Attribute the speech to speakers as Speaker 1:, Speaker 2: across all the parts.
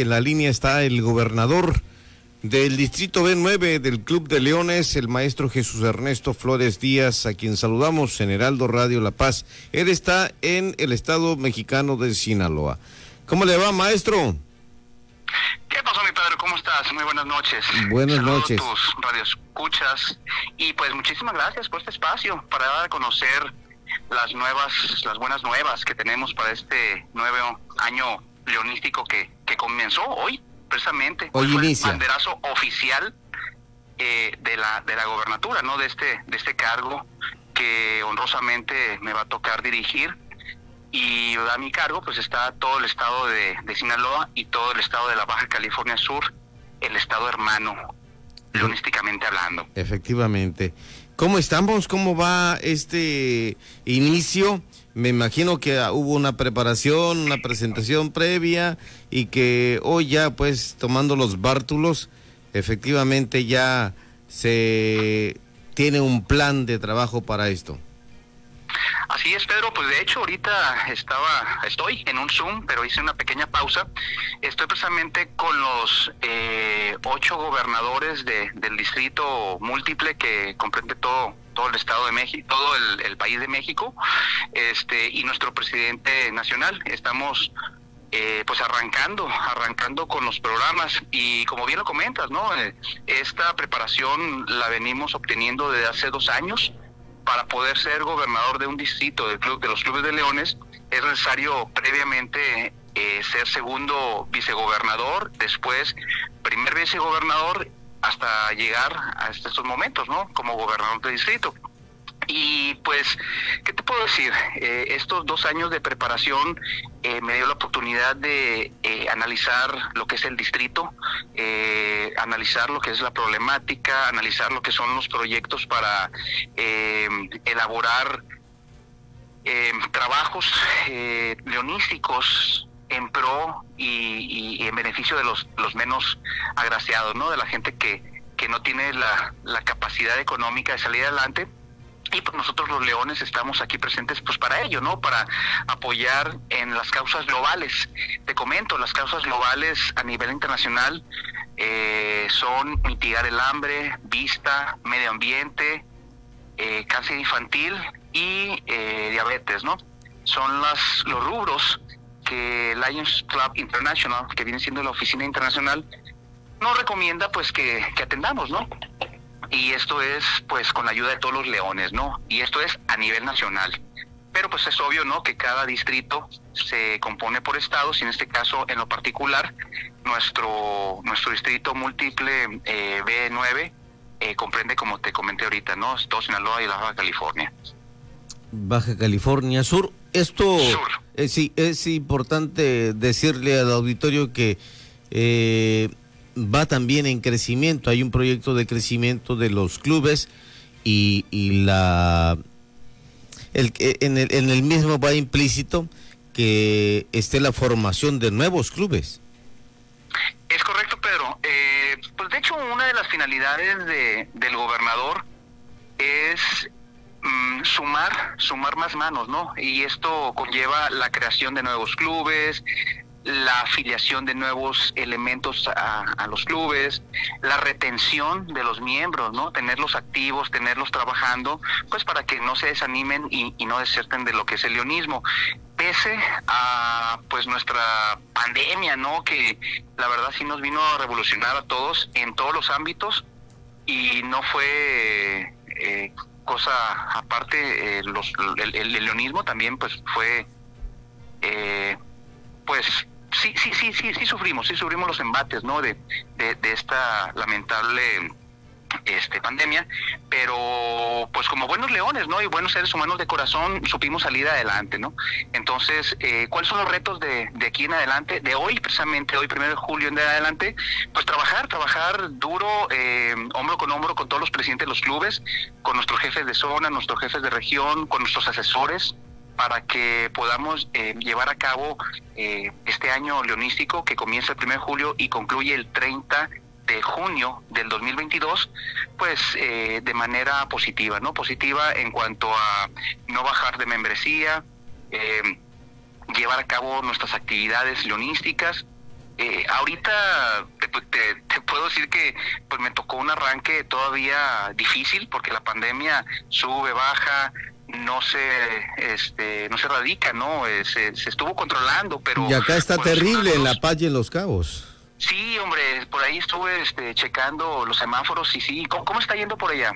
Speaker 1: En la línea está el gobernador del distrito B9 del Club de Leones, el maestro Jesús Ernesto Flores Díaz, a quien saludamos en Heraldo Radio La Paz. Él está en el estado mexicano de Sinaloa. ¿Cómo le va, maestro?
Speaker 2: ¿Qué pasó, mi padre? ¿Cómo estás? Muy buenas noches.
Speaker 1: Buenas
Speaker 2: Saludo
Speaker 1: noches.
Speaker 2: Tus radioescuchas. Y pues muchísimas gracias por este espacio para dar a conocer las nuevas, las buenas nuevas que tenemos para este nuevo año leonístico que, que comenzó hoy, precisamente.
Speaker 1: Hoy
Speaker 2: Fue
Speaker 1: inicia.
Speaker 2: el banderazo oficial eh, de la de la gobernatura, ¿no? De este de este cargo que honrosamente me va a tocar dirigir y a mi cargo pues está todo el estado de, de Sinaloa y todo el estado de la Baja California Sur, el estado hermano, hablando.
Speaker 1: Efectivamente. ¿Cómo estamos? ¿Cómo va este inicio? Me imagino que hubo una preparación, una presentación previa y que hoy ya pues tomando los bártulos, efectivamente ya se tiene un plan de trabajo para esto.
Speaker 2: Así es, Pedro. Pues de hecho ahorita estaba, estoy en un Zoom, pero hice una pequeña pausa. Estoy precisamente con los eh, ocho gobernadores de, del distrito múltiple que comprende todo todo el estado de México, todo el, país de México, este y nuestro presidente nacional. Estamos eh, pues arrancando, arrancando con los programas y como bien lo comentas, ¿no? Eh, esta preparación la venimos obteniendo desde hace dos años para poder ser gobernador de un distrito del club de los clubes de leones es necesario previamente eh, ser segundo vicegobernador, después primer vicegobernador hasta llegar a estos momentos, ¿no? Como gobernador de distrito. Y pues, ¿qué te puedo decir? Eh, estos dos años de preparación eh, me dio la oportunidad de eh, analizar lo que es el distrito, analizar lo que es la problemática, analizar lo que son los proyectos para elaborar trabajos leonísticos en pro y, y- y en beneficio de los, los menos agraciados, ¿no? De la gente que, que no tiene la, la capacidad económica de salir adelante. Y pues nosotros los leones estamos aquí presentes pues para ello, ¿no? Para apoyar en las causas globales. Te comento, las causas globales a nivel internacional eh, son mitigar el hambre, vista, medio ambiente, eh, cáncer infantil y eh, diabetes, ¿no? Son las los rubros que Lions Club International, que viene siendo la oficina internacional, nos recomienda pues que, que atendamos, ¿no? Y esto es pues con la ayuda de todos los leones, ¿no? Y esto es a nivel nacional. Pero pues es obvio, ¿no? Que cada distrito se compone por estados y en este caso, en lo particular, nuestro nuestro distrito múltiple eh, B9 eh, comprende, como te comenté ahorita, ¿no? Todo Sinaloa y la Baja California.
Speaker 1: Baja California Sur. Esto
Speaker 2: Sur.
Speaker 1: eh, sí, es importante decirle al auditorio que eh, va también en crecimiento. Hay un proyecto de crecimiento de los clubes y, y la el, en, el, en el mismo va implícito que esté la formación de nuevos clubes.
Speaker 2: Es correcto, Pedro. Eh, pues de hecho, una de las finalidades de, del gobernador es mm, sumar, sumar más manos, ¿no? Y esto conlleva la creación de nuevos clubes, la afiliación de nuevos elementos a, los clubes, la retención de los miembros, ¿no? Tenerlos activos, tenerlos trabajando, pues para que no se desanimen y, y no deserten de lo que es el leonismo. Pese a pues nuestra pandemia, ¿no? Que la verdad sí nos vino a revolucionar a todos en todos los ámbitos y no fue eh, cosa aparte, eh, los, el, el- el leonismo también pues fue eh, pues sí, sí, sí, sí, sí sufrimos, sí sufrimos los embates, ¿no? De, de, esta lamentable este pandemia, pero pues como buenos leones, ¿no? Y buenos seres humanos de corazón supimos salir adelante, ¿no? Entonces, eh, ¿cuáles son los retos de, de aquí en adelante? De hoy, precisamente, hoy, primero de julio en adelante, pues trabajar, trabajar duro, eh, hombro con hombro con todos los presidentes de los clubes, con nuestros jefes de zona, nuestros jefes de región, con nuestros asesores, para que podamos eh, llevar a cabo eh, este año leonístico que comienza el 1 de julio y concluye el 30 de junio del 2022, pues eh, de manera positiva, ¿no? Positiva en cuanto a no bajar de membresía, eh, llevar a cabo nuestras actividades leonísticas, eh, ahorita te, puedo decir que pues me tocó un arranque todavía difícil porque la pandemia sube, baja, no se este no se radica, no eh, se, estuvo controlando, pero
Speaker 1: y acá está terrible en La Paz y en Los Cabos.
Speaker 2: Sí, hombre, por ahí estuve este, checando los semáforos y sí, ¿cómo, cómo está yendo por allá?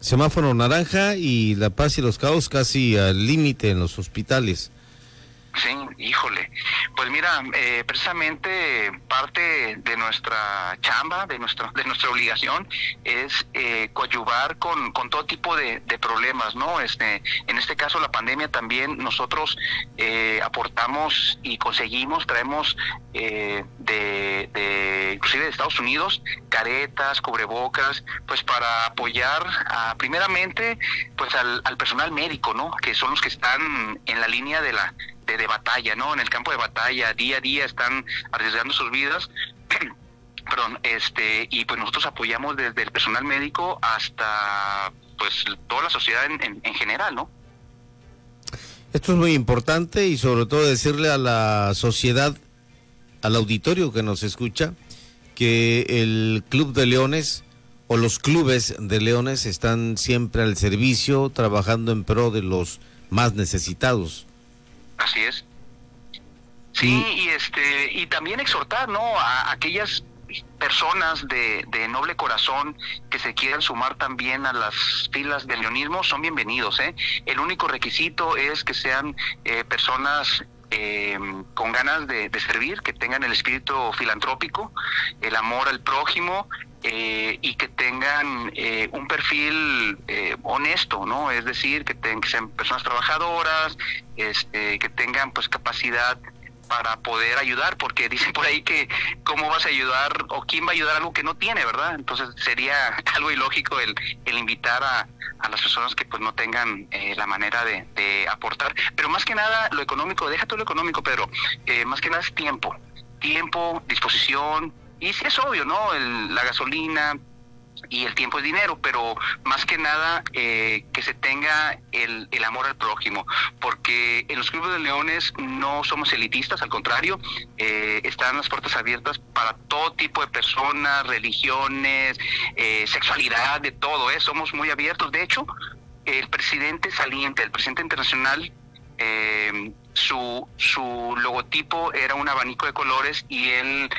Speaker 1: Semáforo naranja y La Paz y Los Cabos casi al límite en los hospitales.
Speaker 2: Sí, híjole. Pues mira, eh, precisamente parte de nuestra chamba, de nuestra, de nuestra obligación, es eh, coadyuvar con, con todo tipo de, problemas, ¿no? Este, en este caso la pandemia también nosotros eh, aportamos y conseguimos, traemos eh, de, de, inclusive de Estados Unidos, caretas, cubrebocas, pues para apoyar a, primeramente, pues al, al personal médico, ¿no? Que son los que están en la línea de la de, batalla, ¿no? En el campo de batalla, día a día están arriesgando sus vidas. Perdón, este, y pues nosotros apoyamos desde el personal médico hasta pues toda la sociedad en, en, general, ¿no?
Speaker 1: Esto es muy importante y sobre todo decirle a la sociedad, al auditorio que nos escucha, que el Club de Leones o los clubes de Leones están siempre al servicio, trabajando en pro de los más necesitados.
Speaker 2: Así es. Sí, y este y también exhortar, ¿no? A aquellas personas de, de, noble corazón que se quieran sumar también a las filas del leonismo son bienvenidos. ¿eh? El único requisito es que sean eh, personas eh, con ganas de, servir, que tengan el espíritu filantrópico, el amor al prójimo eh, y que tengan eh, un perfil honesto, ¿no? Es decir, que, que sean personas trabajadoras, este, que tengan pues capacidad para poder ayudar, porque dicen por ahí que cómo vas a ayudar o quién va a ayudar algo que no tiene, ¿verdad? Entonces sería algo ilógico el, el invitar a, a las personas que pues no tengan eh, la manera de, de, aportar. Pero más que nada lo económico, deja todo lo económico, pero eh, más que nada es tiempo, tiempo, disposición, y sí es obvio, ¿no? El, la gasolina, y el tiempo es dinero, pero más que nada eh, que se tenga el, el, amor al prójimo, porque en los clubes de leones no somos elitistas, al contrario, eh, están las puertas abiertas para todo tipo de personas, religiones, eh, sexualidad, de todo, ¿eh? somos muy abiertos. De hecho, el presidente saliente, el presidente internacional, su, su logotipo era un abanico de colores y él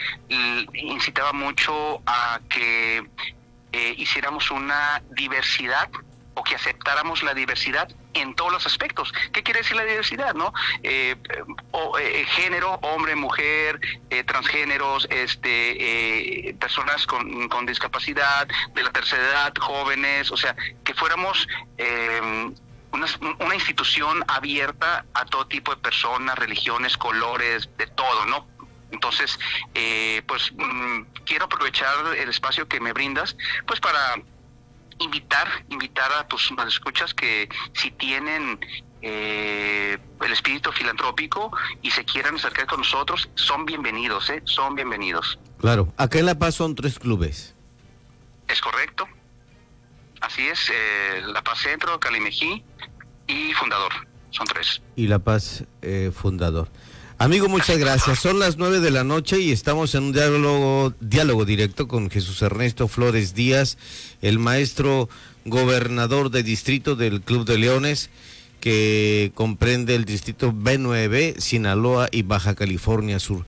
Speaker 2: incitaba mucho a que eh, hiciéramos una diversidad o que aceptáramos la diversidad en todos los aspectos. ¿Qué quiere decir la diversidad, no? Eh, eh, género, hombre, mujer, transgéneros, este, personas con, con, discapacidad, de la tercera edad, jóvenes, o sea, que fuéramos una, una institución abierta a todo tipo de personas, religiones, colores, de todo, ¿no? Entonces, eh, pues mm, quiero aprovechar el espacio que me brindas, pues para invitar, invitar a tus escuchas que si tienen eh, el espíritu filantrópico y se quieran acercar con nosotros, son bienvenidos, ¿eh? Son bienvenidos.
Speaker 1: Claro, acá en La Paz son tres clubes.
Speaker 2: Es correcto. Así es, eh, La Paz Centro, Calimejí y Fundador. Son tres.
Speaker 1: Y La Paz eh, Fundador. Amigo, muchas gracias. Son las nueve de la noche y estamos en un diálogo, directo con Jesús Ernesto Flores Díaz, el maestro gobernador de distrito del Club de Leones, que comprende el distrito B9, Sinaloa y Baja California Sur.